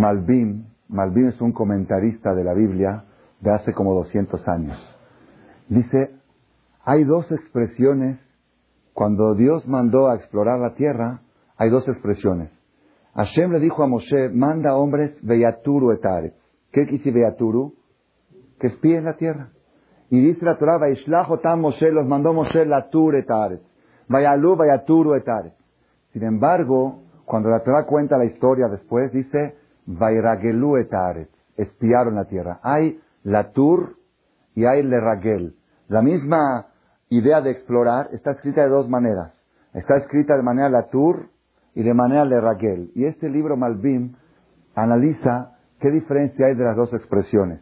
Malvin, Malvin es un comentarista de la Biblia de hace como 200 años. Dice, hay dos expresiones, cuando Dios mandó a explorar la tierra, hay dos expresiones. Hashem le dijo a Moshe, manda hombres veyaturu etaret. ¿Qué quiere veyaturu? Que espíen la tierra. Y dice la Torah, tam Moshe, los mandó Moshe la tur etaret. Vayalu vayaturu etaret. Sin embargo, cuando la Torah cuenta la historia después, dice, Vairagelu etaret. Espiaron la tierra. Hay la tur y hay le ragel. La misma idea de explorar está escrita de dos maneras. Está escrita de manera la tur y de manera le ragel. Y este libro Malvim analiza qué diferencia hay de las dos expresiones.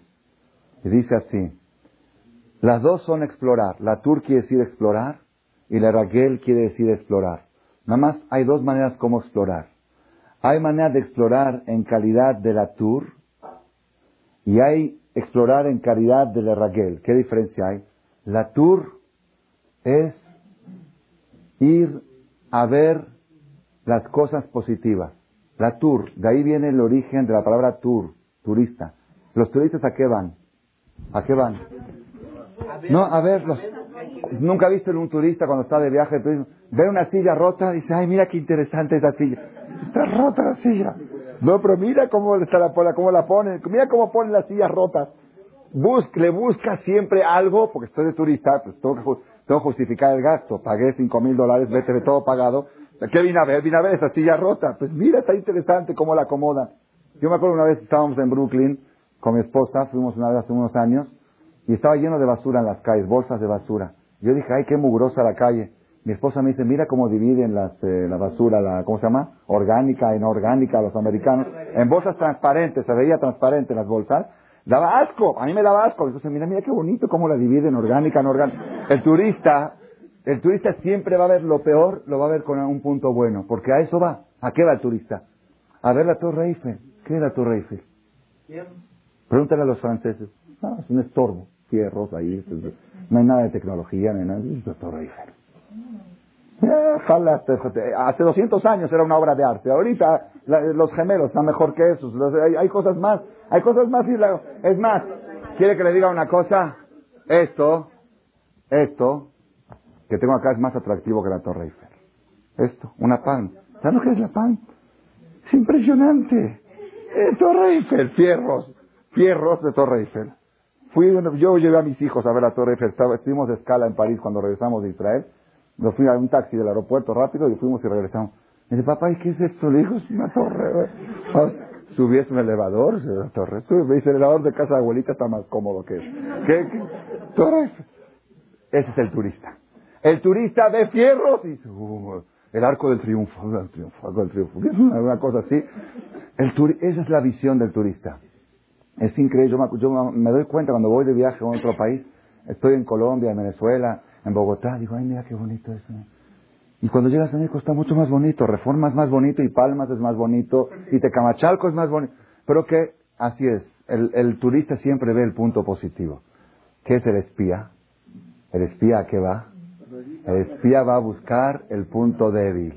Y dice así, las dos son explorar. La tur quiere decir explorar y la ragel quiere decir explorar. Nada más hay dos maneras como explorar. Hay manera de explorar en calidad de la tur y hay explorar en calidad de la ragel. ¿Qué diferencia hay? La tur es ir a ver las cosas positivas. La tour, de ahí viene el origen de la palabra tour, turista. ¿Los turistas a qué van? ¿A qué van? No, a ver, nunca viste un turista cuando está de viaje, ve una silla rota, dice, ay, mira qué interesante esa silla. Está rota la silla. No, pero mira cómo, está la, cómo la ponen, mira cómo ponen las sillas rotas. Bus, le busca siempre algo, porque estoy de turista, pues tengo que, tengo que justificar el gasto. Pagué cinco mil dólares, vete de todo pagado. ¿Qué vine a ver? Vine a ver esa silla rota. Pues mira, está interesante cómo la acomodan. Yo me acuerdo una vez estábamos en Brooklyn con mi esposa, fuimos una vez hace unos años, y estaba lleno de basura en las calles, bolsas de basura. Yo dije, ay, qué mugrosa la calle. Mi esposa me dice, mira cómo dividen las, eh, la basura, la, ¿cómo se llama? Orgánica, inorgánica, los americanos. En bolsas transparentes, se veía transparente las bolsas. Daba asco, a mí me daba asco. Entonces, mira, mira qué bonito cómo la dividen, orgánica, no orgánica. El turista el turista siempre va a ver lo peor, lo va a ver con un punto bueno, porque a eso va. ¿A qué va el turista? A ver la Torre Eiffel. ¿Qué es la Torre Eiffel? Pregúntale a los franceses. No, es un estorbo. Fierros ahí. No hay nada de tecnología, no hay nada. Es la Torre Eiffel. Hace 200 años era una obra de arte. Ahorita los gemelos están mejor que esos. hay, cosas más. Hay cosas más. Es más, ¿quiere que le diga una cosa? Esto, esto, que tengo acá es más atractivo que la Torre Eiffel. Esto, una pan. ¿Sabes lo que es la pan? Es impresionante. Eh, Torre Eiffel, fierros, fierros de Torre Eiffel. Fui, yo llevé a mis hijos a ver la Torre Eiffel. estuvimos de escala en París cuando regresamos de Israel. Nos fui a un taxi del aeropuerto rápido y fuimos y regresamos. Me dice, papá, ¿y qué es esto? Le dijo, es una torre. Subí un elevador, la torre. Me dice, el elevador de casa de abuelita está más cómodo que eso. ¿Qué? ¿Qué? Torre Eiffel. Ese es el turista. El turista ve fierros dice, uh, el arco del triunfo, el triunfo, arco del triunfo. Una cosa así. El esa es la visión del turista. Es increíble. Yo me, doy cuenta cuando voy de viaje a otro país, estoy en Colombia, en Venezuela, en Bogotá, digo, ay, mira qué bonito eso. Y cuando llegas a México está mucho más bonito, Reforma es más bonito y Palmas es más bonito y Tecamachalco es más bonito. Pero que así es, el, turista siempre ve el punto positivo. ¿Qué es el espía? ¿El espía a qué va? El espía va a buscar el punto débil.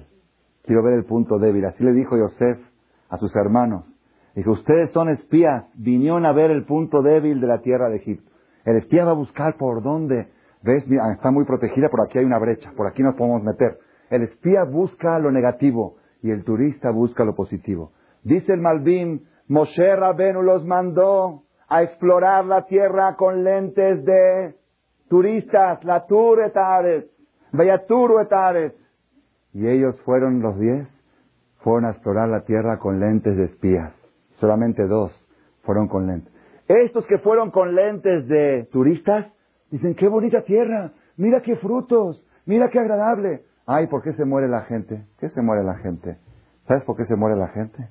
Quiero ver el punto débil. Así le dijo Yosef a sus hermanos. Dijo, ustedes son espías, vinieron a ver el punto débil de la tierra de Egipto. El espía va a buscar por dónde. ¿Ves? está muy protegida, por aquí hay una brecha, por aquí nos podemos meter. El espía busca lo negativo y el turista busca lo positivo. Dice el Malvin, Moshe Rabenu los mandó a explorar la tierra con lentes de turistas, la Tour Etares, Vayaturu Etares. Y ellos fueron los diez, fueron a explorar la tierra con lentes de espías. Solamente dos fueron con lentes. Estos que fueron con lentes de turistas, dicen, qué bonita tierra, mira qué frutos, mira qué agradable. Ay, ¿por qué se muere la gente? ¿Qué se muere la gente? ¿Sabes por qué se muere la gente?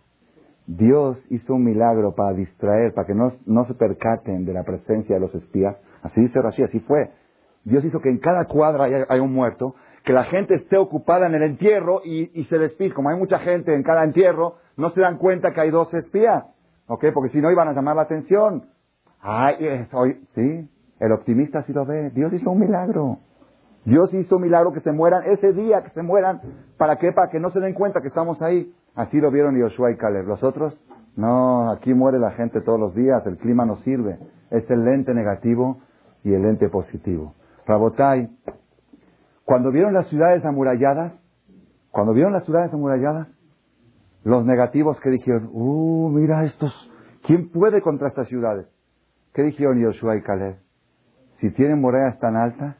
Dios hizo un milagro para distraer, para que no, no se percaten de la presencia de los espías Así dice Rashi, así fue. Dios hizo que en cada cuadra haya, un muerto, que la gente esté ocupada en el entierro y, se despide. Como hay mucha gente en cada entierro, no se dan cuenta que hay dos espías. ¿Ok? Porque si no iban a llamar la atención. Ay, hoy, sí, el optimista sí lo ve. Dios hizo un milagro. Dios hizo un milagro que se mueran ese día, que se mueran. ¿Para qué? Para que no se den cuenta que estamos ahí. Así lo vieron Yoshua y Caleb. Los otros No, aquí muere la gente todos los días, el clima no sirve. Es el lente negativo y el lente positivo. Rabotai, cuando vieron las ciudades amuralladas, cuando vieron las ciudades amuralladas, los negativos que dijeron, uh, mira estos, ¿quién puede contra estas ciudades? ¿Qué dijeron Yoshua y Caleb? Si tienen murallas tan altas,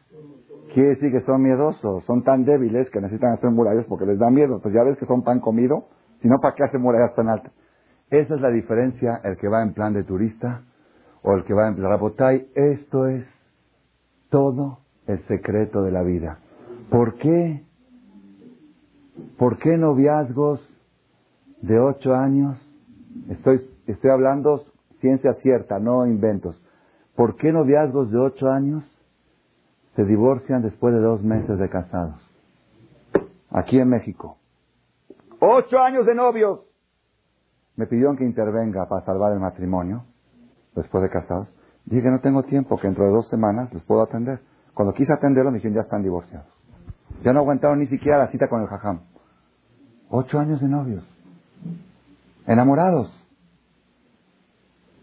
quiere decir que son miedosos, son tan débiles que necesitan hacer murallas porque les da miedo. Pues ya ves que son pan comido, si no, ¿para qué hacen murallas tan altas? Esa es la diferencia, el que va en plan de turista o el que va en plan Rabotay. Esto es todo el secreto de la vida. ¿Por qué? ¿Por qué noviazgos de ocho años? Estoy, estoy hablando ciencia cierta, no inventos. ¿Por qué noviazgos de ocho años se divorcian después de dos meses de casados? Aquí en México. Ocho años de novios. Me pidieron que intervenga para salvar el matrimonio después de casados. Dije no tengo tiempo, que dentro de dos semanas les puedo atender. Cuando quise atenderlo me dijeron ya están divorciados. Ya no aguantaron ni siquiera la cita con el jajam. Ocho años de novios. Enamorados.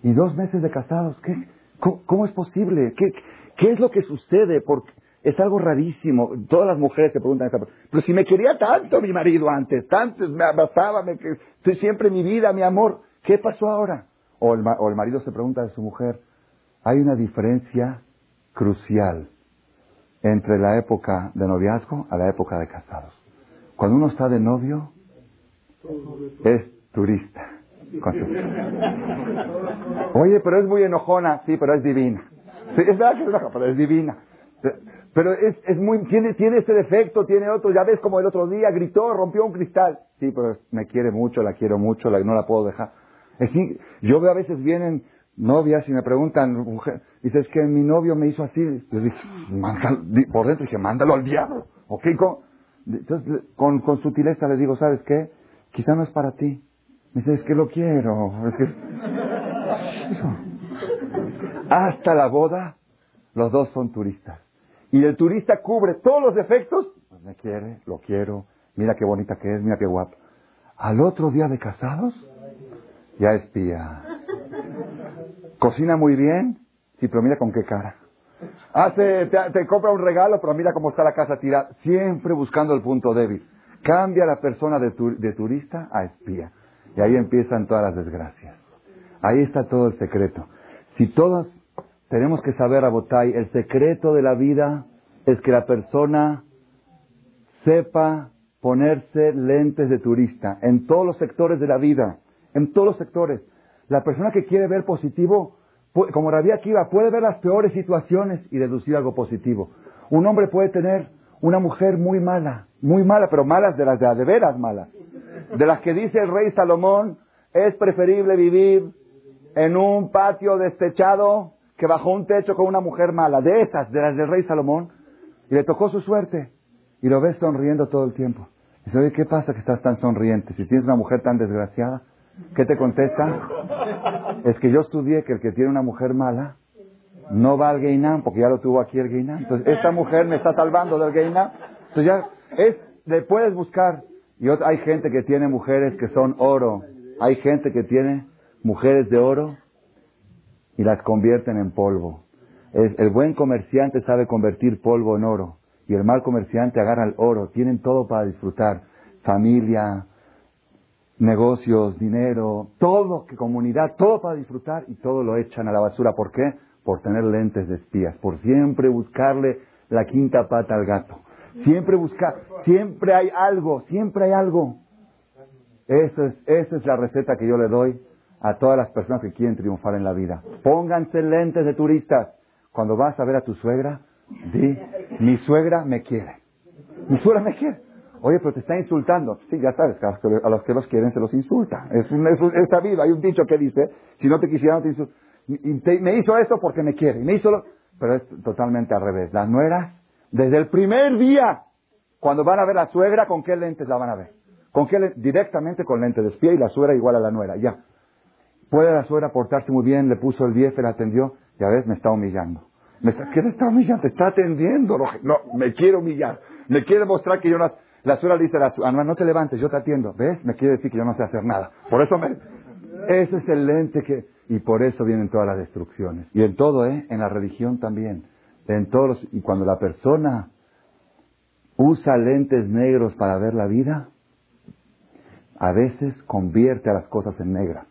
Y dos meses de casados. ¿Qué, cómo, es posible? ¿Qué, ¿Qué es lo que sucede? Porque es algo rarísimo. Todas las mujeres se preguntan Pero si me quería tanto mi marido antes, tanto me abrazaba, me, estoy siempre mi vida, mi amor. ¿Qué pasó ahora? O el, o el marido se pregunta de su mujer. Hay una diferencia crucial entre la época de noviazgo a la época de casados. Cuando uno está de novio, es turista. Oye, pero es muy enojona, sí, pero es divina. es verdad que es enojona, pero es divina. Pero es, es muy, tiene, tiene este defecto, tiene otro, ya ves como el otro día gritó, rompió un cristal. Sí, pero me quiere mucho, la quiero mucho, no la puedo dejar. Es yo veo a veces vienen novias y me preguntan, mujer, dices que mi novio me hizo así. Yo dije, por dentro dije, mándalo al diablo. ¿Ok? Con, entonces, con, con sutileza le digo, ¿sabes qué? Quizá no es para ti. Me dice, es que lo quiero. Hasta la boda, los dos son turistas. Y el turista cubre todos los defectos. Pues me quiere, lo quiero. Mira qué bonita que es, mira qué guapa. Al otro día de casados, ya espía. Cocina muy bien, sí, pero mira con qué cara. Hace, te, compra un regalo, pero mira cómo está la casa tirada. Siempre buscando el punto débil. Cambia la persona de, de turista a espía. Y ahí empiezan todas las desgracias. Ahí está todo el secreto. Si todos tenemos que saber, Abotay, el secreto de la vida es que la persona sepa ponerse lentes de turista en todos los sectores de la vida, en todos los sectores. La persona que quiere ver positivo, como Rabia Akiva, puede ver las peores situaciones y deducir algo positivo. Un hombre puede tener una mujer muy mala, muy mala, pero malas de las de, de veras malas. De las que dice el rey Salomón, es preferible vivir en un patio destechado que bajo un techo con una mujer mala. De esas, de las del rey Salomón. Y le tocó su suerte. Y lo ves sonriendo todo el tiempo. Y dice, oye, ¿qué pasa que estás tan sonriente? Si tienes una mujer tan desgraciada, ¿Qué te contesta? Es que yo estudié que el que tiene una mujer mala no va al Geinam, porque ya lo tuvo aquí el Geinam. Entonces, esta mujer me está salvando del Geinam. Entonces ya, es, le puedes buscar. Y hay gente que tiene mujeres que son oro. Hay gente que tiene mujeres de oro y las convierten en polvo. el buen comerciante sabe convertir polvo en oro. Y el mal comerciante agarra el oro. Tienen todo para disfrutar. Familia, negocios, dinero, todo, que comunidad, todo para disfrutar y todo lo echan a la basura. ¿Por qué? Por tener lentes de espías, por siempre buscarle la quinta pata al gato. Siempre buscar, siempre hay algo, siempre hay algo. Esa es, esa es la receta que yo le doy a todas las personas que quieren triunfar en la vida. Pónganse lentes de turistas. Cuando vas a ver a tu suegra, di, mi suegra me quiere. Mi suegra me quiere. Oye, pero te está insultando. Sí, ya sabes, a los que los quieren se los insulta. Es, es, sabido. Hay un dicho que dice, si no te quisiera, no te me hizo esto porque me quiere. Me hizo lo... Pero es totalmente al revés. Las nueras, desde el primer día, cuando van a ver a la suegra, ¿con qué lentes la van a ver? ¿Con qué Directamente con lentes de espía y la suegra igual a la nuera. Ya. Puede la suegra portarse muy bien, le puso el 10, la atendió. Ya ves, me está humillando. Me ¿Qué te está humillando? Te está atendiendo. No, me quiere humillar. Me quiere mostrar que yo no... La suegra le dice la suegra, no te levantes, yo te atiendo. ¿Ves? Me quiere decir que yo no sé hacer nada. Por eso me... Ese es el lente que... Y por eso vienen todas las destrucciones. Y en todo, ¿eh? En la religión también. En todos Y cuando la persona usa lentes negros para ver la vida, a veces convierte a las cosas en negras.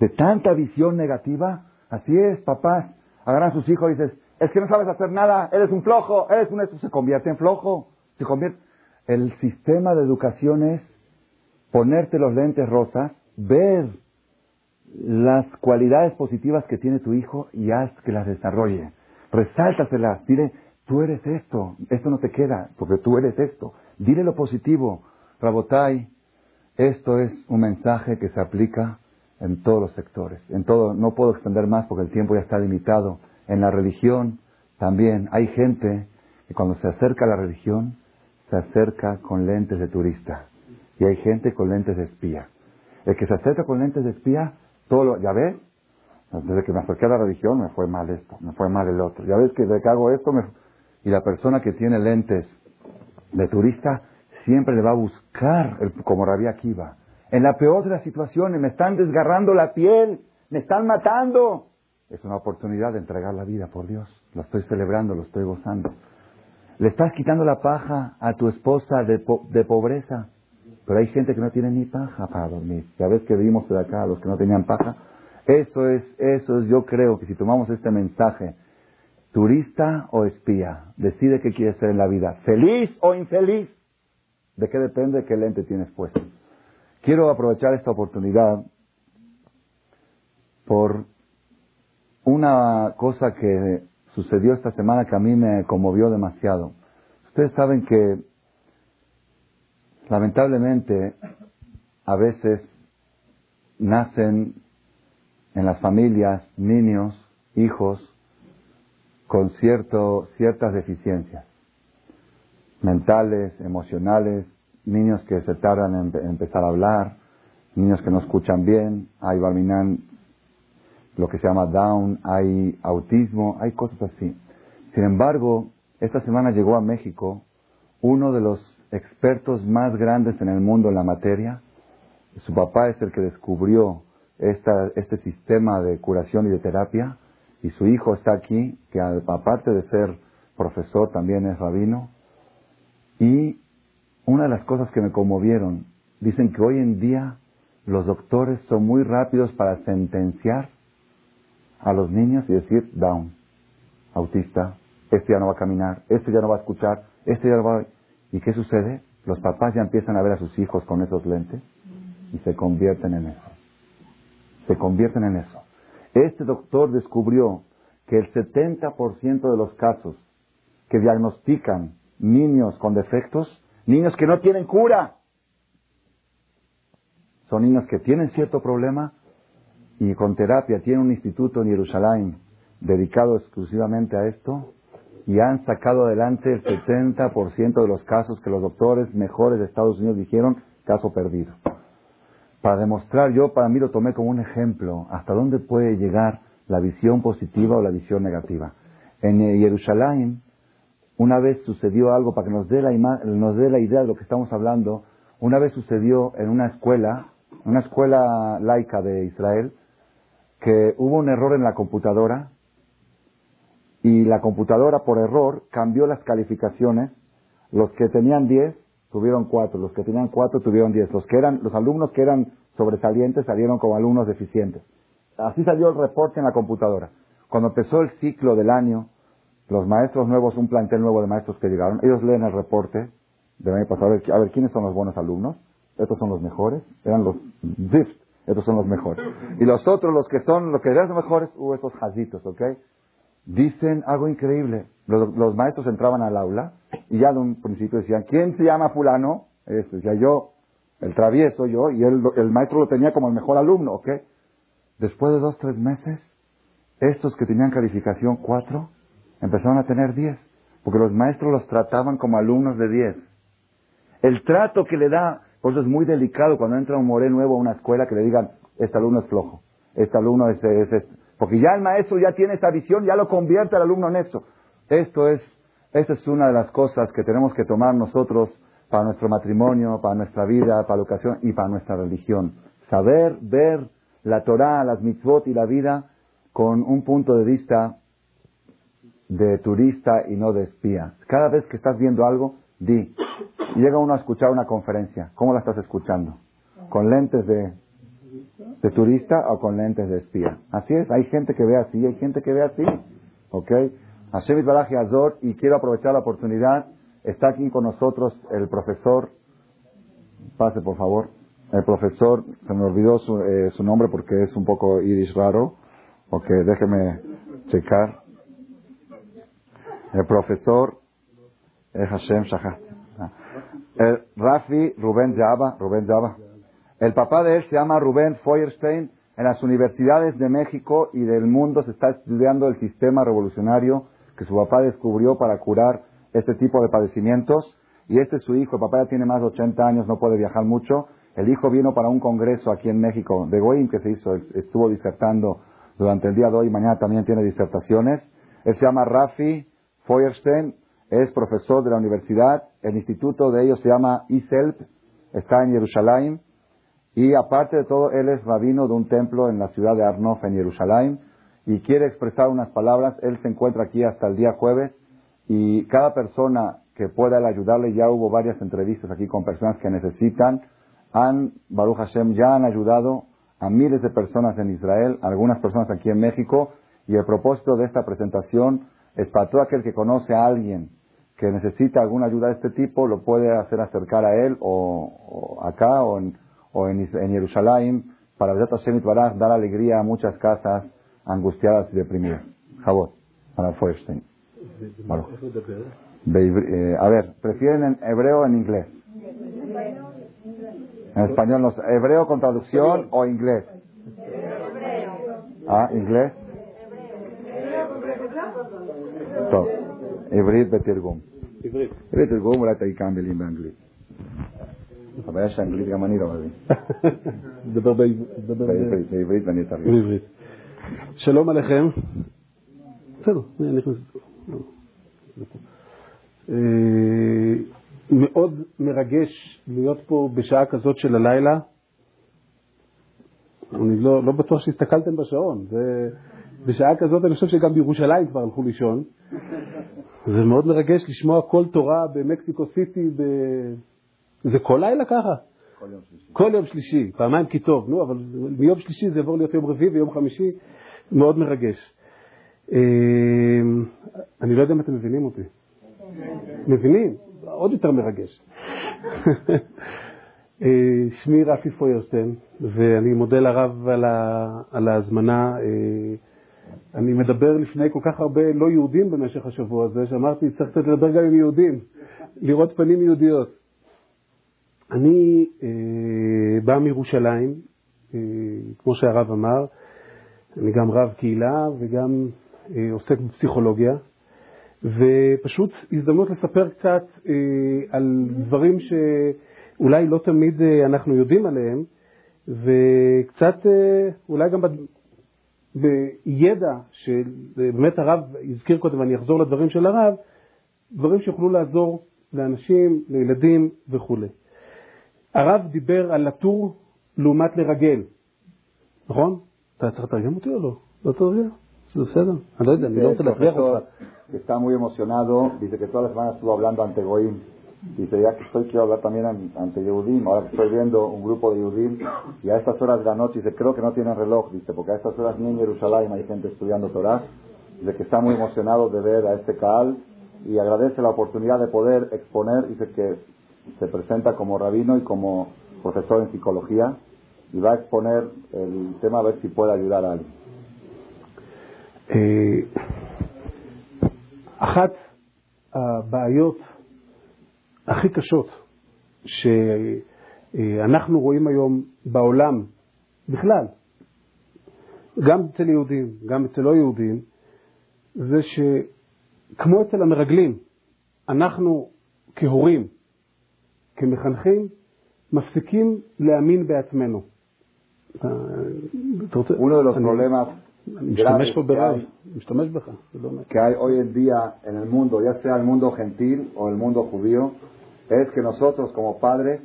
De tanta visión negativa, así es, papás. Agarran a sus hijos y dices, es que no sabes hacer nada, eres un flojo, eres un eso, se convierte en flojo, se convierte. El sistema de educación es ponerte los lentes rosas, ver las cualidades positivas que tiene tu hijo y haz que las desarrolle. Resáltaselas, dile, tú eres esto, esto no te queda, porque tú eres esto. Dile lo positivo. Rabotai, esto es un mensaje que se aplica en todos los sectores. En todo, no puedo extender más porque el tiempo ya está limitado. En la religión también hay gente que cuando se acerca a la religión se acerca con lentes de turista y hay gente con lentes de espía. El que se acerca con lentes de espía, todo ya ves, desde que me acerqué a la religión me fue mal esto, me fue mal el otro. Ya ves que desde que esto y la persona que tiene lentes de turista siempre le va a buscar el, como Rabia Akiva. En la peor de las situaciones me están desgarrando la piel, me están matando. Es una oportunidad de entregar la vida por Dios. Lo estoy celebrando, lo estoy gozando. Le estás quitando la paja a tu esposa de, pobreza. Pero hay gente que no tiene ni paja para dormir. Ya ves que vimos de acá los que no tenían paja. Eso es, eso es, yo creo que si tomamos este mensaje, turista o espía, decide qué quieres ser en la vida, feliz o infeliz. ¿De qué depende qué lente tienes puesto? Quiero aprovechar esta oportunidad por una cosa que sucedió esta semana que a mí me conmovió demasiado. Ustedes saben que lamentablemente a veces nacen en las familias niños, hijos con cierto, ciertas deficiencias mentales, emocionales, niños que se tardan en, empezar a hablar, niños que no escuchan bien, hay Barminan lo que se llama Down, hay autismo, hay cosas así. Sin embargo, esta semana llegó a México uno de los expertos más grandes en el mundo en la materia. Su papá es el que descubrió esta, este sistema de curación y de terapia y su hijo está aquí, que aparte de ser profesor también es rabino. Y una de las cosas que me conmovieron, dicen que hoy en día los doctores son muy rápidos para sentenciar a los niños y decir, down, autista, este ya no va a caminar, este ya no va a escuchar, este ya no va a... ¿Y qué sucede? Los papás ya empiezan a ver a sus hijos con esos lentes y se convierten en eso. Se convierten en eso. Este doctor descubrió que el 70% de los casos que diagnostican niños con defectos Niños que no tienen cura. Son niños que tienen cierto problema y con terapia tienen un instituto en Jerusalén dedicado exclusivamente a esto y han sacado adelante el 70% de los casos que los doctores mejores de Estados Unidos dijeron caso perdido. Para demostrar, yo para mí lo tomé como un ejemplo, hasta dónde puede llegar la visión positiva o la visión negativa. En Jerusalén una vez sucedió algo para que nos dé, la nos dé la idea de lo que estamos hablando. Una vez sucedió en una escuela, una escuela laica de Israel, que hubo un error en la computadora y la computadora por error cambió las calificaciones. Los que tenían 10 tuvieron 4, los que tenían 4 tuvieron 10. Los que eran los alumnos que eran sobresalientes salieron como alumnos deficientes. Así salió el reporte en la computadora. Cuando empezó el ciclo del año, los maestros nuevos, un plantel nuevo de maestros que llegaron, ellos leen el reporte del año pasado, a ver, quiénes son los buenos alumnos, estos son los mejores, eran los ZIFT, estos son los mejores. Y los otros, los que son, los que eran los mejores, hubo uh, estos jazitos, ¿ok? Dicen algo increíble. Los, maestros entraban al aula y ya de un principio decían, ¿quién se llama fulano? Este, decía yo, el travieso yo, y él, el maestro lo tenía como el mejor alumno, ¿ok? Después de dos, tres meses, estos que tenían calificación cuatro, empezaron a tener 10, porque los maestros los trataban como alumnos de 10. El trato que le da, por eso es muy delicado cuando entra un moré nuevo a una escuela que le digan, este alumno es flojo, este alumno es, es, porque ya el maestro ya tiene esa visión, ya lo convierte al alumno en eso. Esto es, esta es una de las cosas que tenemos que tomar nosotros para nuestro matrimonio, para nuestra vida, para la educación y para nuestra religión. Saber ver la Torah, las mitzvot y la vida con un punto de vista de turista y no de espía. Cada vez que estás viendo algo, di. Llega uno a escuchar una conferencia. ¿Cómo la estás escuchando? ¿Con lentes de, de turista o con lentes de espía? Así es, hay gente que ve así, hay gente que ve así. ¿Ok? Hashem Baraji Azor, y quiero aprovechar la oportunidad. Está aquí con nosotros el profesor. Pase, por favor. El profesor, se me olvidó su, eh, nombre porque es un poco iris raro. Ok, déjeme checar. El profesor es Hashem Shahar. El Rafi Rubén Java, Rubén Java. El papá de él se llama Rubén Feuerstein. En las universidades de México y del mundo se está estudiando el sistema revolucionario que su papá descubrió para curar este tipo de padecimientos. Y este es su hijo. El papá ya tiene más de 80 años, no puede viajar mucho. El hijo vino para un congreso aquí en México de Goim que se hizo, estuvo disertando durante el día de hoy. Mañana también tiene disertaciones. Él se llama Rafi Feuerstein es profesor de la universidad, el instituto de ellos se llama ISELP, está en Jerusalén, y aparte de todo, él es rabino de un templo en la ciudad de Arnof, en Jerusalén, y quiere expresar unas palabras. Él se encuentra aquí hasta el día jueves, y cada persona que pueda ayudarle, ya hubo varias entrevistas aquí con personas que necesitan, han, Baruch Hashem, ya han ayudado a miles de personas en Israel, algunas personas aquí en México, y el propósito de esta presentación es para todo aquel que conoce a alguien que necesita alguna ayuda de este tipo, lo puede hacer acercar a él o, acá o en, o en, Jerusalén para dar alegría a muchas casas angustiadas y deprimidas. Jabot, para Feuerstein. Eh, a ver, ¿prefieren en hebreo o en inglés? En español, no, ¿hebreo con traducción o inglés? Ah, inglés. טוב, עברית בתרגום. עברית. בתרגום אולי תגיד כמה מילים באנגלית. הבעיה שאנגלית גם אני לא מבין. דבר בעברית. ואני אתרגם. בעברית. שלום עליכם. בסדר, אני נכנס. מאוד מרגש להיות פה בשעה כזאת של הלילה. אני לא, לא בטוח שהסתכלתם בשעון. זה... בשעה כזאת אני חושב שגם בירושלים כבר הלכו לישון. זה מאוד מרגש לשמוע כל תורה במקסיקו סיטי, ב... זה כל לילה ככה? כל יום שלישי. כל יום שלישי, פעמיים כי טוב, נו, אבל מיום שלישי זה יעבור להיות יום רביעי ויום חמישי, מאוד מרגש. אני לא יודע אם אתם מבינים אותי. מבינים? עוד יותר מרגש. שמי רפי פוירשטיין, ואני מודה לרב על ההזמנה. אני מדבר לפני כל כך הרבה לא יהודים במשך השבוע הזה, שאמרתי, צריך קצת לדבר גם עם יהודים, לראות פנים יהודיות. אני אה, בא מירושלים, אה, כמו שהרב אמר, אני גם רב קהילה וגם אה, עוסק בפסיכולוגיה, ופשוט הזדמנות לספר קצת אה, על דברים שאולי לא תמיד אה, אנחנו יודעים עליהם, וקצת אה, אולי גם בידע שבאמת הרב הזכיר קודם, ואני אחזור לדברים של הרב, דברים שיוכלו לעזור לאנשים, לילדים וכולי. הרב דיבר על לטור לעומת לרגל, נכון? אתה צריך לתרגם אותי או לא? לא תרגם? זה בסדר? אני לא יודע, אני לא רוצה להכריח אותך. Está muy emocionado, dice que todas las semanas estuvo hablando ante Goim Dice, ya que estoy, quiero hablar también ante Yehudim, ahora que estoy viendo un grupo de Yehudim, y a estas horas de la noche, dice, creo que no tienen reloj, dice, porque a estas horas ni en Jerusalén hay gente estudiando Torah, dice que está muy emocionado de ver a este Kaal, y agradece la oportunidad de poder exponer, dice que se presenta como rabino y como profesor en psicología, y va a exponer el tema a ver si puede ayudar a alguien. Eh, הכי קשות שאנחנו רואים היום בעולם בכלל, גם אצל יהודים, גם אצל לא יהודים, זה שכמו אצל המרגלים, אנחנו כהורים, כמחנכים, מפסיקים להאמין בעצמנו. Uno de los problemas משתמש פה ברב, משתמש בך. Que hay hoy en día en el mundo, ya sea el mundo gentil o el mundo judío, es que nosotros como padres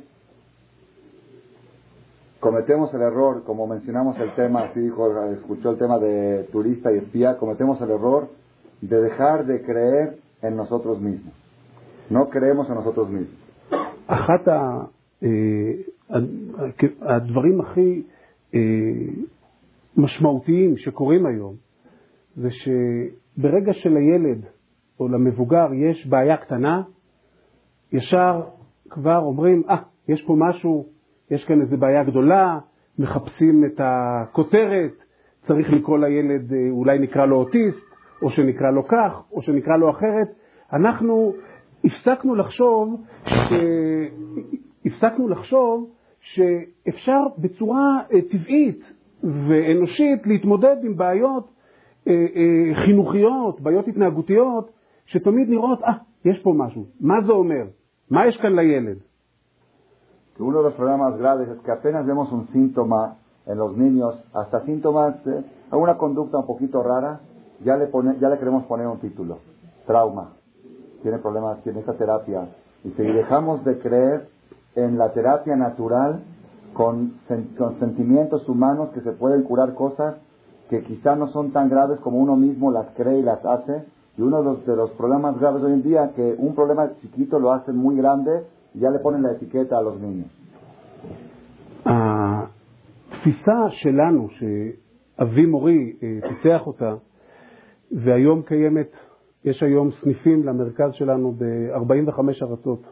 cometemos el error, como mencionamos el tema, así dijo, escuchó el tema de turista y espía, cometemos el error de dejar de creer en nosotros mismos. No creemos en nosotros mismos. אחת הדברים הכי משמעותיים שקורים היום זה שברגע שלילד או למבוגר יש בעיה קטנה, ישר כבר אומרים, אה, ah, יש פה משהו, יש כאן איזו בעיה גדולה, מחפשים את הכותרת, צריך לקרוא לילד, אולי נקרא לו אוטיסט, או שנקרא לו כך, או שנקרא לו אחרת. אנחנו הפסקנו לחשוב, ש... הפסקנו לחשוב שאפשר בצורה טבעית ואנושית להתמודד עם בעיות חינוכיות, בעיות התנהגותיות, שתמיד נראות, אה, יש פה משהו. מה זה אומר? מה יש כאן לילד? Uno de los problemas graves es que apenas vemos un síntoma en los niños, hasta síntomas, eh, alguna conducta un poquito rara, ya le, pone, ya le queremos poner un título, trauma, tiene problemas, tiene esta terapia. Y si dejamos de creer en la terapia natural, con, con sentimientos humanos que se pueden curar cosas que quizá no son tan graves como uno mismo las cree y las hace. Y uno de los, de los problemas graves hoy en día, que un problema chiquito lo hacen muy grande y ya le ponen la etiqueta a los niños. התפיסה שלנו, שאבי מורי פיתח אותה, והיום קיימת, יש היום סניפים למרכז שלנו ב-45 ארצות.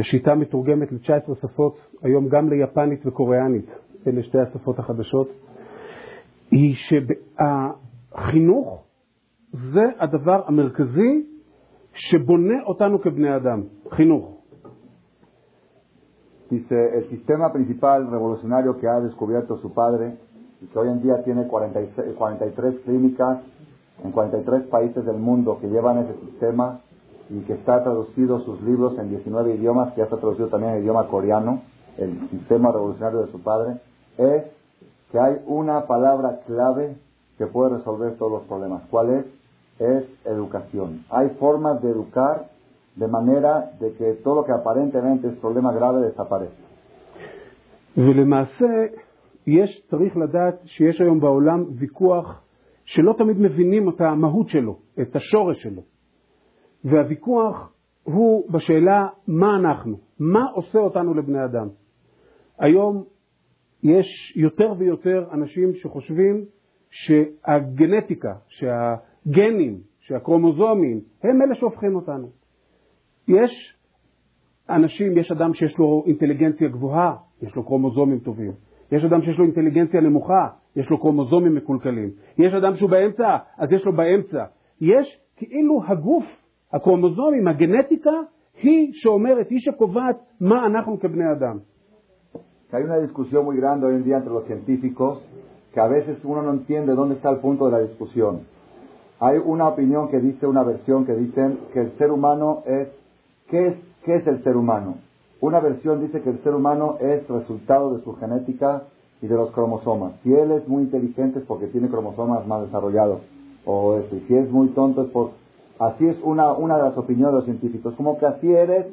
השיטה מתורגמת ל-19 שפות, היום גם ליפנית וקוריאנית, אלה שתי השפות החדשות, היא שהחינוך זה הדבר המרכזי שבונה אותנו כבני אדם, חינוך. Dice, el sistema principal revolucionario que ha descubierto su padre, y que hoy en día tiene 46, 43 clínicas en 43 países del mundo que llevan ese sistema y que está traducido sus libros en 19 idiomas, que ya está traducido también en idioma coreano, el sistema revolucionario de su padre, es que hay una palabra clave que puede resolver todos los problemas. ¿Cuál es? Es educación. Hay formas de educar de manera de que todo lo que aparentemente es problema grave desaparezca. ולמעשה, יש, צריך לדעת שיש היום בעולם ויכוח שלא תמיד מבינים את המהות שלו, את השורש שלו. והוויכוח הוא בשאלה מה אנחנו, מה עושה אותנו לבני אדם. היום יש יותר ויותר אנשים שחושבים שהגנטיקה, שהגנים, שהקרומוזומים, הם אלה שהופכים אותנו. יש אנשים, יש אדם שיש לו אינטליגנציה גבוהה, יש לו קרומוזומים טובים. יש אדם שיש לו אינטליגנציה נמוכה, יש לו קרומוזומים מקולקלים. יש אדם שהוא באמצע, אז יש לו באמצע. יש כאילו הגוף, הקרומוזומים, הגנטיקה, היא שאומרת, היא שקובעת מה אנחנו כבני אדם. Hay una discusión muy grande hoy en día entre los científicos que a veces uno no entiende dónde está el punto de la discusión. Hay una opinión que dice, una versión que dicen que el ser humano es, ¿qué es, qué es el ser humano? Una versión dice que el ser humano es resultado de su genética y de los cromosomas. Si él es muy inteligente es porque tiene cromosomas más desarrollados. O si es muy tonto es por... Así es una, una de las opiniones de los científicos. Como que así eres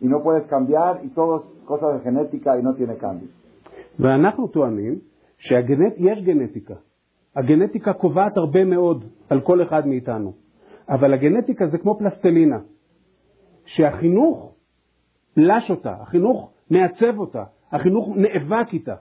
y no puedes cambiar y todo es cosas de genética y no tiene cambio. ואנחנו טוענים שיש גנטיקה. הגנטיקה קובעת הרבה מאוד על כל אחד מאיתנו. אבל הגנטיקה זה כמו פלסטלינה, שהחינוך לש אותה, החינוך מעצב אותה, החינוך נאבק איתה.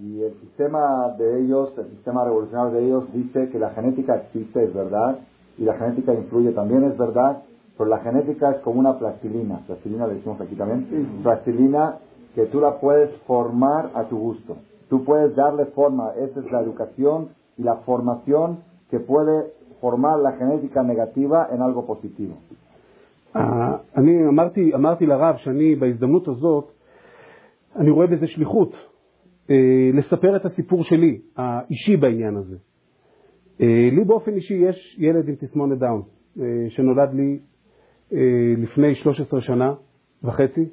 Y el sistema de ellos, el sistema revolucionario de ellos dice que la genética existe, es verdad, y la genética influye también, es verdad, pero la genética es como una plastilina, plastilina le decimos aquí también, plastilina que tú la puedes formar a tu gusto. Tú puedes darle forma, esa es la educación y la formación que puede formar la genética negativa en algo positivo. אני אמרתי, אמרתי לרב שאני בהזדמנות הזאת, אני רואה בזה שליחות, לספר את הסיפור שלי, האישי בעניין הזה. לי באופן אישי יש ילד עם תסמונת דאון, שנולד לי לפני 13 שנה וחצי.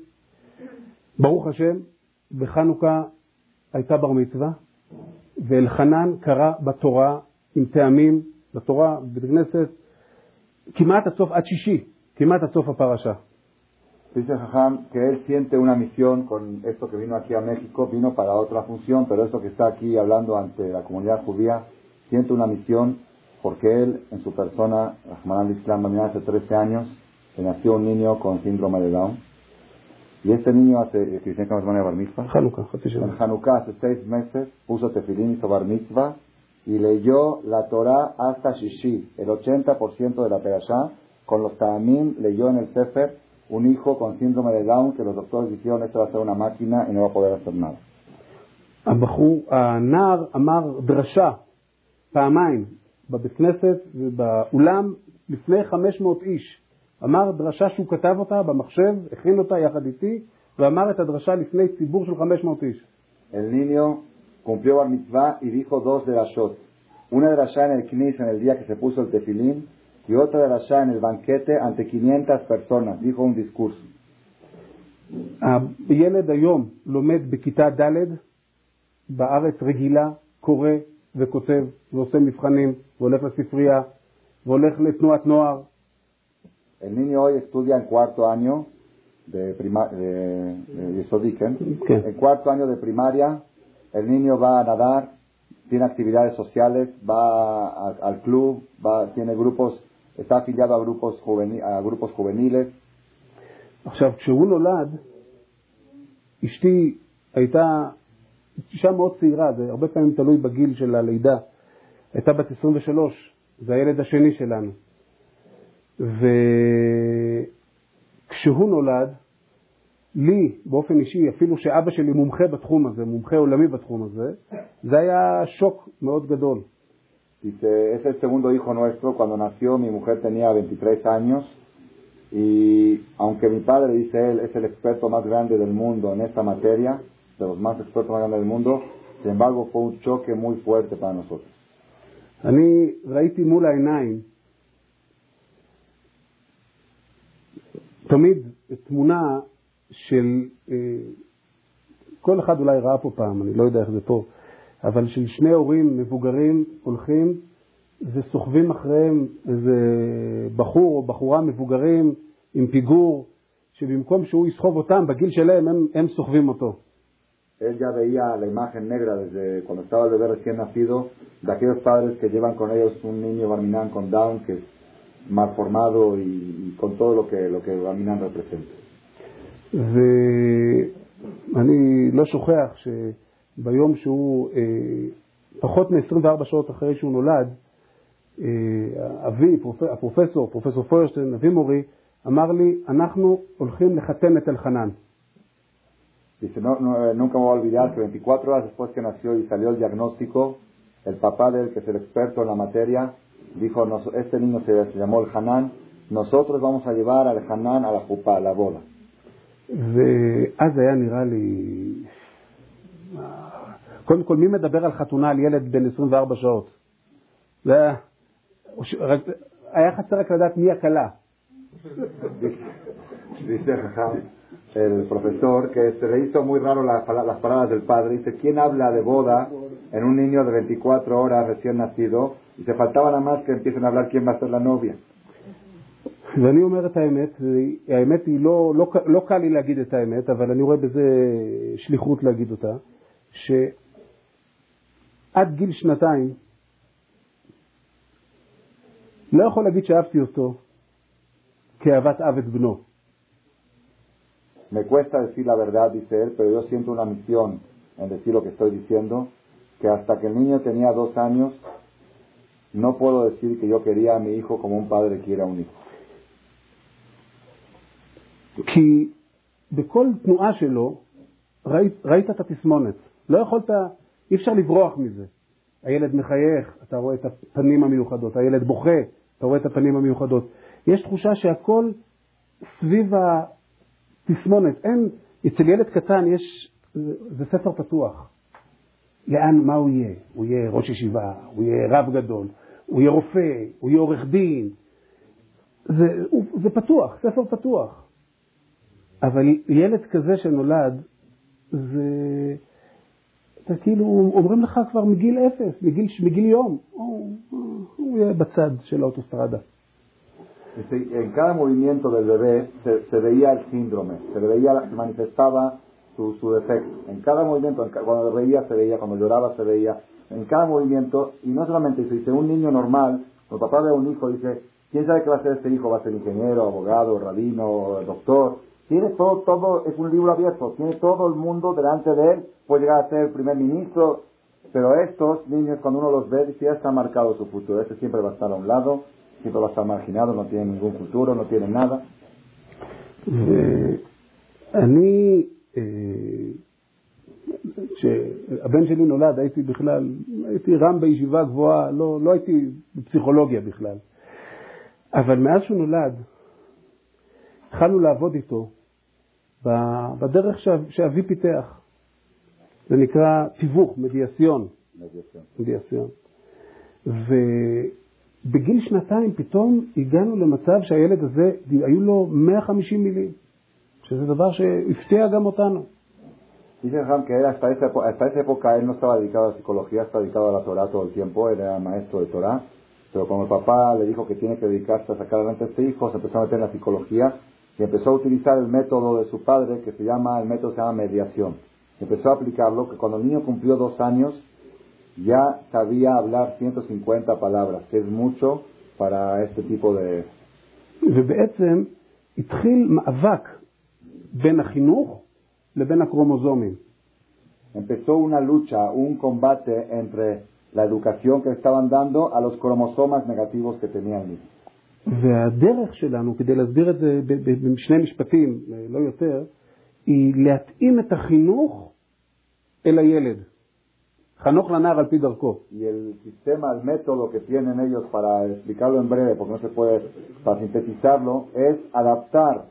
ברוך השם, בחנוכה הייתה בר מצווה, ואלחנן קרא בתורה עם טעמים, בתורה, בבית הכנסת, כמעט עד סוף, עד שישי, כמעט עד סוף הפרשה. Dice Jajam que él siente una misión con esto que vino aquí a México, vino para otra función, pero esto que está aquí hablando ante la comunidad judía, siente una misión porque él, en su persona, Rahman al-Islam, hace 13 años, le nació un niño con síndrome de Down. Y este niño hace, que dice que bar mitzvah, en Hanukkah hace seis meses puso tefilín, hizo bar mitzvah y leyó la Torah hasta Shishi, el 80% de la Perashá, con los Ta'amim, leyó en el Sefer un hijo con síndrome de Down que los doctores dijeron esto va a ser una máquina y no va a poder hacer nada. הנער אמר דרשה פעמיים בבית כנסת ובאולם לפני 500 איש. אמר דרשה שהוא כתב אותה במחשב, הכין אותה יחד איתי, ואמר את הדרשה לפני ציבור של 500 איש. El niño cumplió bar mitzvah y dijo dos de drashot. Una drasha en el knis en el día que se puso el tefilín y otra drasha en el banquete ante 500 personas. Dijo un discurso. ילד היום לומד בכיתה ד' בארץ רגילה, קורא וכותב ועושה מבחנים והולך לספרייה והולך לתנועת נוער El niño hoy estudia en cuarto año de, prima, de, de, de En cuarto año de primaria, el niño va a nadar, tiene actividades sociales, va a, al club, va, tiene grupos, está afiliado a grupos, juvenil, a grupos juveniles. עכשיו, כשהוא נולד, אשתי הייתה אישה מאוד צעירה, זה הרבה פעמים תלוי בגיל של הלידה. הייתה בת 23, זה הילד השני שלנו. וכשהוא נולד, לי, באופן אישי, אפילו שאבא שלי מומחה בתחום הזה, מומחה עולמי בתחום הזה, זה היה שוק מאוד גדול. Dice, es el segundo hijo nuestro. Cuando nació, mi mujer tenía 23 años. Y aunque mi padre, dice él, es el experto más grande del mundo en esta materia, de los más expertos más grandes del mundo, sin embargo, fue un choque muy fuerte para nosotros. אני ראיתי מול העיניים תמיד תמונה של, כל אחד אולי ראה פה פעם, אני לא יודע איך זה פה, אבל של שני הורים מבוגרים הולכים וסוחבים אחריהם איזה בחור או בחורה מבוגרים עם פיגור, שבמקום שהוא יסחוב אותם, בגיל שלהם הם, הם סוחבים אותו. Él ya veía la imagen negra desde cuando estaba el bebé recién nacido, de aquellos padres que llevan con ellos un niño barminán con Down, que es mal formado y, y con todo lo que, lo que barminán representa. ואני לא שוכח שביום שהוא, אה, פחות מ-24 שעות אחרי שהוא נולד, אה, אבי, פרופ... הפרופסור, פרופסור פוירשטיין, אבי מורי, אמר לי, אנחנו הולכים לחתן את אלחנן. Dice, no, no, nunca me voy a olvidar que 24 horas después que nació y salió el diagnóstico, el papá de él, que es el experto en la materia, dijo, este niño se, se llamó el Hanan, nosotros vamos a llevar al Hanan a la jupa, a la boda. ואז היה נראה לי... קודם כל, מי מדבר על חתונה על ילד בן 24 שעות? זה היה... חסר רק לדעת מי הכלה. el profesor que se le hizo muy raro la, las palabras del padre. Dice, ¿quién habla de boda en un niño de 24 horas recién nacido? Y se faltaba nada más que empiecen a hablar quién va a ser la novia. ואני אומר את האמת, האמת היא לא, לא, לא קל לי להגיד את האמת, אבל אני רואה בזה שליחות להגיד אותה, שעד גיל שנתיים לא יכול להגיד שאהבתי אותו כאהבת אב את בנו. Me cuesta decir la verdad, dice él, pero yo siento una misión en decir lo que estoy diciendo, que hasta que el niño tenía dos años, no puedo decir que yo quería a mi hijo como un padre quiere a un hijo. כי בכל תנועה שלו ראית, ראית את התסמונת. לא יכולת, אי אפשר לברוח מזה. הילד מחייך, אתה רואה את הפנים המיוחדות, הילד בוכה, אתה רואה את הפנים המיוחדות. יש תחושה שהכל סביב התסמונת. אין, אצל ילד קטן יש, זה, ספר פתוח. לאן, מה הוא יהיה? הוא יהיה ראש ישיבה, הוא יהיה רב גדול, הוא יהיה רופא, הוא יהיה עורך דין. זה, זה פתוח, ספר פתוח. אבל ילד כזה שנולד, זה... אתה כאילו, אומרים לך כבר מגיל אפס, מגיל, מגיל יום, הוא, הוא יהיה בצד של האוטוסטרדה. En cada movimiento del bebé se, veía el síndrome, se veía, se manifestaba su, su defecto. En cada movimiento, cuando reía se veía, cuando lloraba se veía, en cada movimiento, y no solamente eso, dice un niño normal, cuando papá ve a un hijo, dice, ¿quién sabe qué va a ser este hijo? ¿Va a ser ingeniero, abogado, rabino, doctor? Tiene todo, todo, es un libro abierto, tiene todo el mundo delante de él, puede llegar a ser primer ministro, pero estos niños cuando uno los ve, ya está marcado su futuro, este siempre va a estar a un lado, siempre va a estar marginado, no tiene ningún futuro, no tiene nada. אני, כשהבן שלי נולד הייתי בכלל, הייתי רם בישיבה גבוהה, לא, לא הייתי בפסיכולוגיה בכלל. אבל מאז שהוא נולד, התחלנו לעבוד איתו בדרך שאבי פיתח. זה נקרא תיווך, מדיאסיון. מדיאסיון. ובגיל שנתיים פתאום הגענו למצב שהילד הזה, היו לו 150 מילים, שזה דבר שהפתיע גם אותנו. Dice Ham que él hasta esa, hasta esa época él no estaba dedicado a la psicología, estaba dedicado a la Torah todo el tiempo, era maestro de Torah, pero cuando el papá le dijo que tiene que dedicarse a sacar adelante a este hijo, se empezó a meter en la psicología y empezó a utilizar el método de su padre que se llama, el método se llama mediación. Empezó a aplicarlo, que cuando el niño cumplió dos años ya sabía hablar 150 palabras, que es mucho para este tipo de... ובעצם התחיל מאבק בין החינוך לבין הקרומוזומים. Empezó una lucha, un combate entre la educación que estaban dando a los cromosomas negativos que tenía el niño. והדרך שלנו, כדי להסביר את זה בשני משפטים, לא יותר, היא להתאים את החינוך אל הילד. חנוך לנער על פי דרכו. Y el sistema, el método que tienen ellos para explicarlo en breve, porque no se puede, para sintetizarlo, es adaptar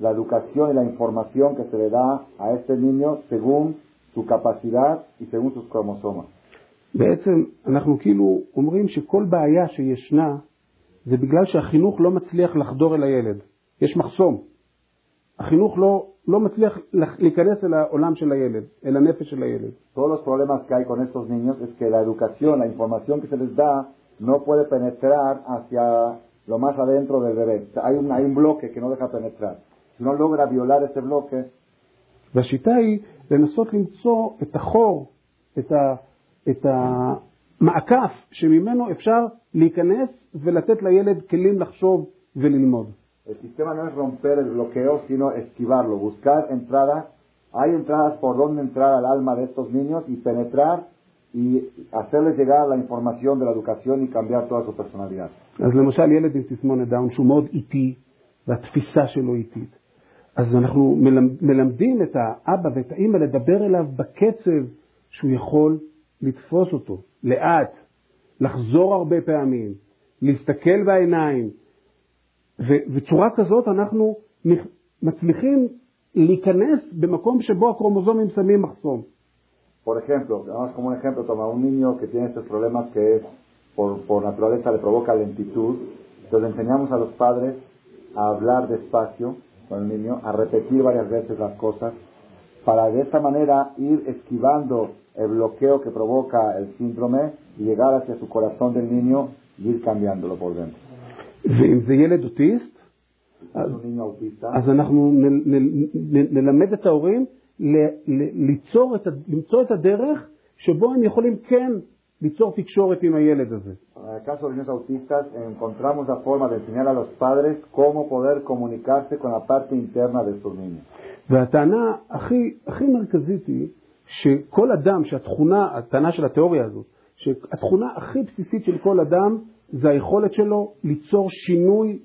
la educación y la información que se le da a este niño según su capacidad y según sus cromosomas. בעצם אנחנו כאילו אומרים שכל בעיה שישנה זה בגלל שהחינוך לא מצליח לחדור אל הילד. יש מחסום. החינוך לא, לא מצליח להיכנס אל העולם של הילד, אל הנפש של הילד. Todos los problemas que hay con estos niños es que la educación, la información que se les da, no puede penetrar hacia lo más adentro del bebé. Hay un, hay un bloque que no deja penetrar. Si no logra violar ese bloque... והשיטה היא לנסות למצוא את החור, את, ה, את המעקף שממנו אפשר להיכנס ולתת לילד כלים לחשוב וללמוד. El sistema no es romper el bloqueo, sino esquivarlo, buscar entradas. Hay entradas por donde entrar al alma de estos niños y penetrar y hacerles llegar la información de la educación y cambiar toda su personalidad. אז למשל ילד עם תסמונת דאון שהוא מאוד איטי והתפיסה שלו איטית. אז אנחנו מלמדים את האבא ואת האימא לדבר אליו בקצב שהוא יכול לתפוס אותו, לאט, לחזור הרבה פעמים, להסתכל בעיניים, ובצורה כזאת אנחנו מצליחים להיכנס במקום שבו הקרומוזומים שמים מחסום. Por ejemplo, vamos como un ejemplo, toma un niño que tiene estos problemas que es, por, por naturaleza le provoca lentitud, entonces enseñamos a los padres a hablar despacio con el niño, a repetir varias veces las cosas, para de esta manera ir esquivando el bloqueo que provoca el síndrome y llegar hacia su corazón del niño y ir cambiándolo por dentro. ואם זה ילד אוטיסט, אז, אז אנחנו נ, נ, נ, נלמד את ההורים ל, ל, ליצור את, למצוא את הדרך שבו הם יכולים כן ליצור תקשורת עם הילד הזה. En el caso de niños autistas, encontramos la forma de enseñar a los padres cómo poder comunicarse con la parte interna de estos niños. והטענה הכי, הכי מרכזית היא שכל אדם, שהתכונה, הטענה של התיאוריה הזאת, שהתכונה הכי בסיסית של כל אדם זה היכולת שלו ליצור שינוי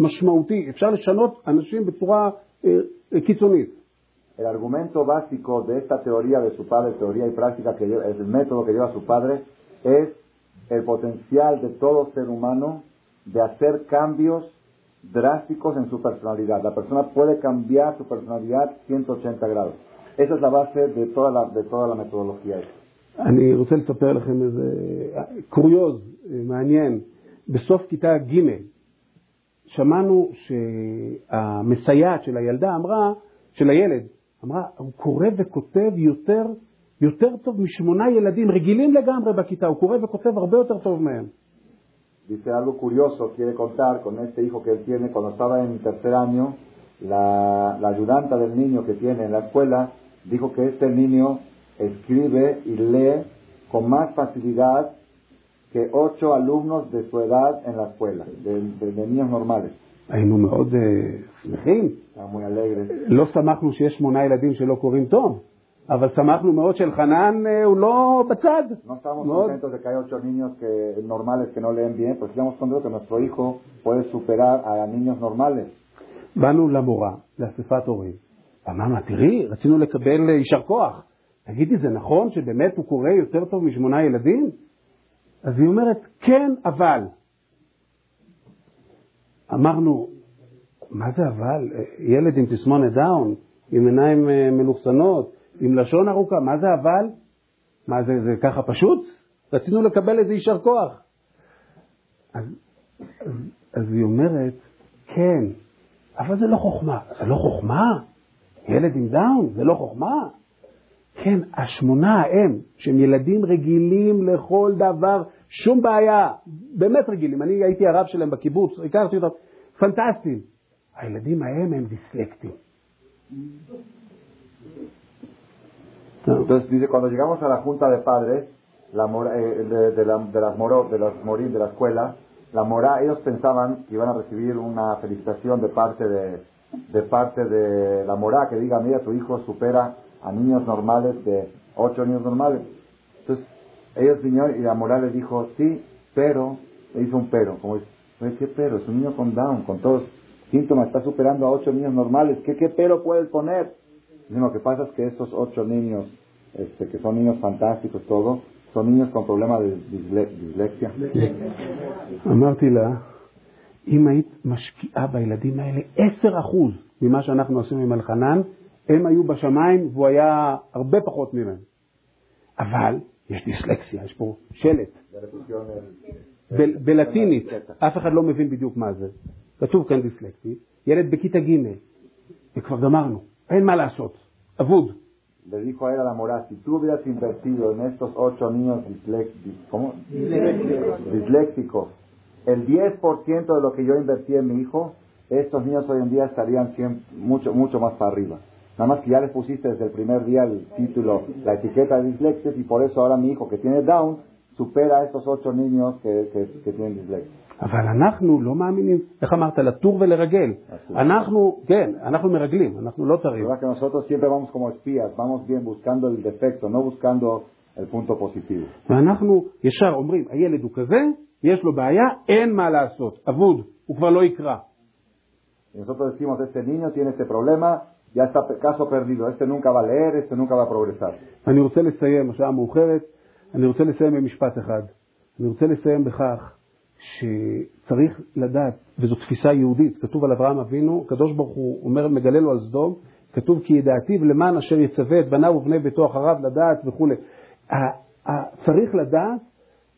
משמעותי. אפשר לשנות אנשים בצורה אה, קיצונית. El argumento básico de esta teoría de su padre, teoría y práctica que lleva, el método que lleva su padre, es el potencial de todo ser humano de hacer cambios drásticos en su personalidad. La persona puede cambiar su personalidad 180 grados. Esa es la base de toda la, de toda la metodología. אני רוצה לספר לכם איזה קוריוז מעניין. בסוף כיתה ג' שמענו שהמסייעת של הילדה אמרה, של הילד, אמרה, הוא קורא וכותב יותר, יותר טוב משמונה ילדים רגילים לגמרי בכיתה, הוא קורא וכותב הרבה יותר טוב מהם. dice algo curioso, quiere contar con este hijo que él tiene cuando estaba en tercer año, la, la ayudanta del niño que tiene en la escuela dijo que este niño escribe y lee con más facilidad que ocho alumnos de su edad en la escuela, de, de, de niños normales. היינו מאוד שמחים. Está muy alegre. לא שמחנו שיש שמונה ילדים שלא קוראים טוב, אבל שמחנו מאוד שלחנן אה, הוא לא בצד. No estamos מאוד. contentos de que hay ocho niños que, normales que no leen bien, pues estamos contentos que nuestro hijo puede superar a niños normales. באנו למורה, לאספת הורים. אמרנו, תראי, רצינו לקבל אה, יישר כוח. תגידי, זה נכון שבאמת הוא קורא יותר טוב משמונה ילדים? אז היא אומרת, כן, אבל. אמרנו, מה זה אבל? אה, ילד עם תסמונת דאון, עם עיניים מלוכסנות, עם לשון ארוכה, מה זה אבל? מה זה, זה ככה פשוט? רצינו לקבל איזה יישר כוח. אז, אז, אז היא אומרת, כן, אבל זה לא חוכמה. זה לא חוכמה? ילד עם דאון, זה לא חוכמה? כן, השמונה ההם, שהם ילדים רגילים לכל דבר, שום בעיה, באמת רגילים. אני הייתי הרב שלהם בקיבוץ, הכרתי אותם, פנטסטיים. הילדים ההם הם דיסלקטים. Entonces dice, cuando llegamos a la junta de padres, la eh, de, de de las moro, de las morín de la escuela, la mora, ellos pensaban que iban a recibir una felicitación de parte de, de parte de la mora que diga, mira, tu hijo supera a niños normales de ocho niños normales. Entonces ellos vinieron y la mora les dijo, sí, pero, le hizo un pero, como dice, "Oye, ¿qué pero? Es un niño con Down, con todos los síntomas, está superando a ocho niños normales, ¿qué, qué pero puedes poner? Dicen, Lo que pasa es que estos ocho niños, este, que son niños fantásticos, todo, son niños con problemas de disle- dislexia. אמרתי לה, אם היית משקיעה בילדים האלה 10% ממה שאנחנו עשינו עם אלחנן, הם היו בשמיים והוא היה הרבה פחות ממהם. אבל יש דיסלקסיה, יש פה שלט. בלטינית, אף אחד לא מבין bדיוק מה זה. כתוב כאן דיסלקטי, ילד בכיתה ג', וכבר גמרנו, אין מה לעשות, אבוד. Le dijo a él a la mora, si tú hubieras invertido en estos ocho niños dislex- dis- ¿cómo? disléxicos, el 10% de lo que yo invertí en mi hijo, estos niños hoy en día estarían siem- mucho, mucho más para arriba. Nada más que ya les pusiste desde el primer día el título, la etiqueta de dislexia, y por eso ahora mi hijo que tiene Down supera a estos ocho niños que, que, que tienen dislexia. אבל אנחנו לא מאמינים, איך אמרת, לטור ולרגל. אנחנו, כן, אנחנו מרגלים, אנחנו לא תרים. que nosotros siempre vamos como espías, vamos bien buscando el defecto, no buscando el punto positivo. ואנחנו ישר אומרים, הילד הוא כזה, יש לו בעיה, אין מה לעשות, אבוד, הוא כבר לא יקרא. Nosotros decimos, este niño tiene este problema, ya está caso perdido, este nunca va a leer, este nunca va a progresar. אני רוצה לסיים, השעה מאוחרת, אני רוצה לסיים במשפט אחד. אני רוצה לסיים בכך שצריך לדעת, וזו תפיסה יהודית, כתוב על אברהם אבינו, הקדוש ברוך הוא אומר, מגלה לו על סדום, כתוב כי ידעתיו למען אשר יצווה את בניו ובני ביתו אחריו לדעת וכולי. צריך לדעת,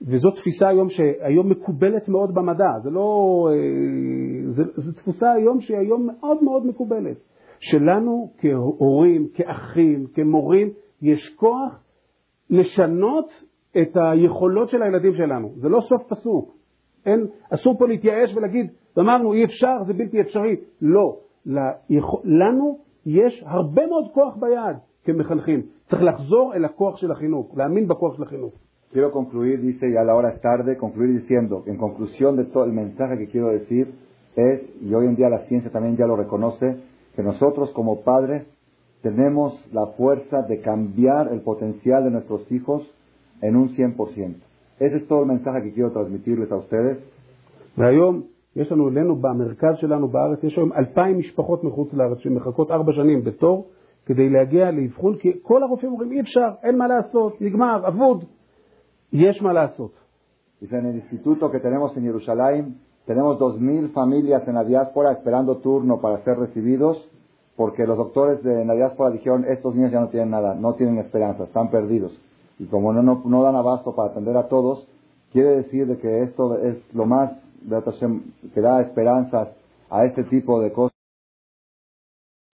וזו תפיסה היום שהיום מקובלת מאוד במדע, זה לא... אה, זו תפיסה היום שהיא היום מאוד מאוד מקובלת. שלנו כהורים, כאחים, כמורים, יש כוח לשנות את היכולות של הילדים שלנו. זה לא סוף פסוק. אין, אסור פה להתייאש ולהגיד, אמרנו אי אפשר, זה בלתי אפשרי. לא. ליכול, לנו יש הרבה מאוד כוח ביד כמחנכים. צריך לחזור אל הכוח של החינוך, להאמין בכוח של החינוך. Quiero concluir, dice, ya la hora es tarde, concluir diciendo, en conclusión de todo el mensaje que quiero decir es, y hoy en día la ciencia también ya lo reconoce, que nosotros como padres tenemos la fuerza de cambiar el potencial de nuestros hijos en un 100%. Ese es todo el mensaje que quiero transmitirles a ustedes. והיום יש לנו אלינו במרכז שלנו בארץ, יש היום אלפיים משפחות מחוץ לארץ שמחכות ארבע שנים בתור כדי להגיע לאבחון, כי כל הרופאים אומרים אי אפשר, אין מה לעשות, נגמר, אבוד. יש לעשות. Dice, en el instituto que tenemos en Jerusalén, tenemos 2.000 familias en la diáspora esperando turno para ser recibidos, porque los doctores de la diáspora dijeron, estos niños ya no tienen nada, no tienen esperanza, están perdidos. Y como no, no, no dan abasto para atender a todos, quiere decir de que esto es lo más que da esperanzas a este tipo de cosas.